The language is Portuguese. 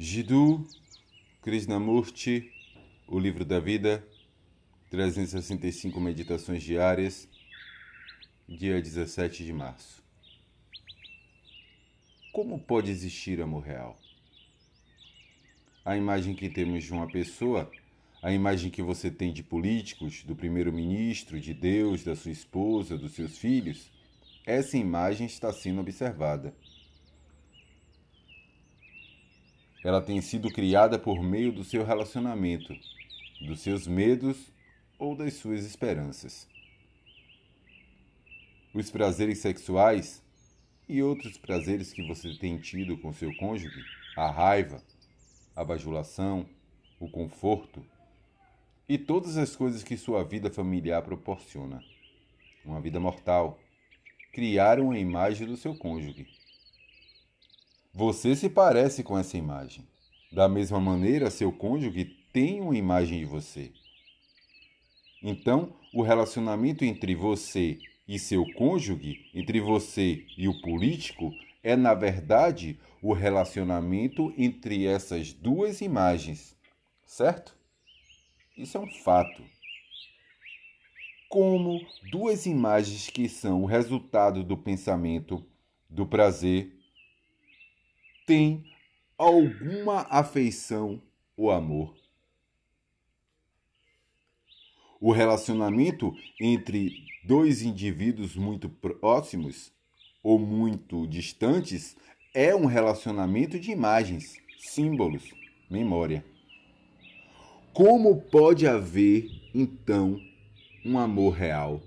Jiddu Krishnamurti, O Livro da Vida, 365 Meditações Diárias, dia 17 de março. Como pode existir amor real? A imagem que temos de uma pessoa, a imagem que você tem de políticos, do primeiro-ministro, de Deus, da sua esposa, dos seus filhos, essa imagem está sendo observada. Ela tem sido criada por meio do seu relacionamento, dos seus medos ou das suas esperanças. Os prazeres sexuais e outros prazeres que você tem tido com seu cônjuge, a raiva, a bajulação, o conforto e todas as coisas que sua vida familiar proporciona. Uma vida mortal. Criaram a imagem do seu cônjuge. Você se parece com essa imagem. Da mesma maneira, seu cônjuge tem uma imagem de você. Então, o relacionamento entre você e seu cônjuge, entre você e o político, é na verdade o relacionamento entre essas duas imagens, certo? Isso é um fato. Como duas imagens que são o resultado do pensamento, do prazer tem alguma afeição ou amor. O relacionamento entre dois indivíduos muito próximos ou muito distantes é um relacionamento de imagens, símbolos, memória. Como pode haver, então, um amor real?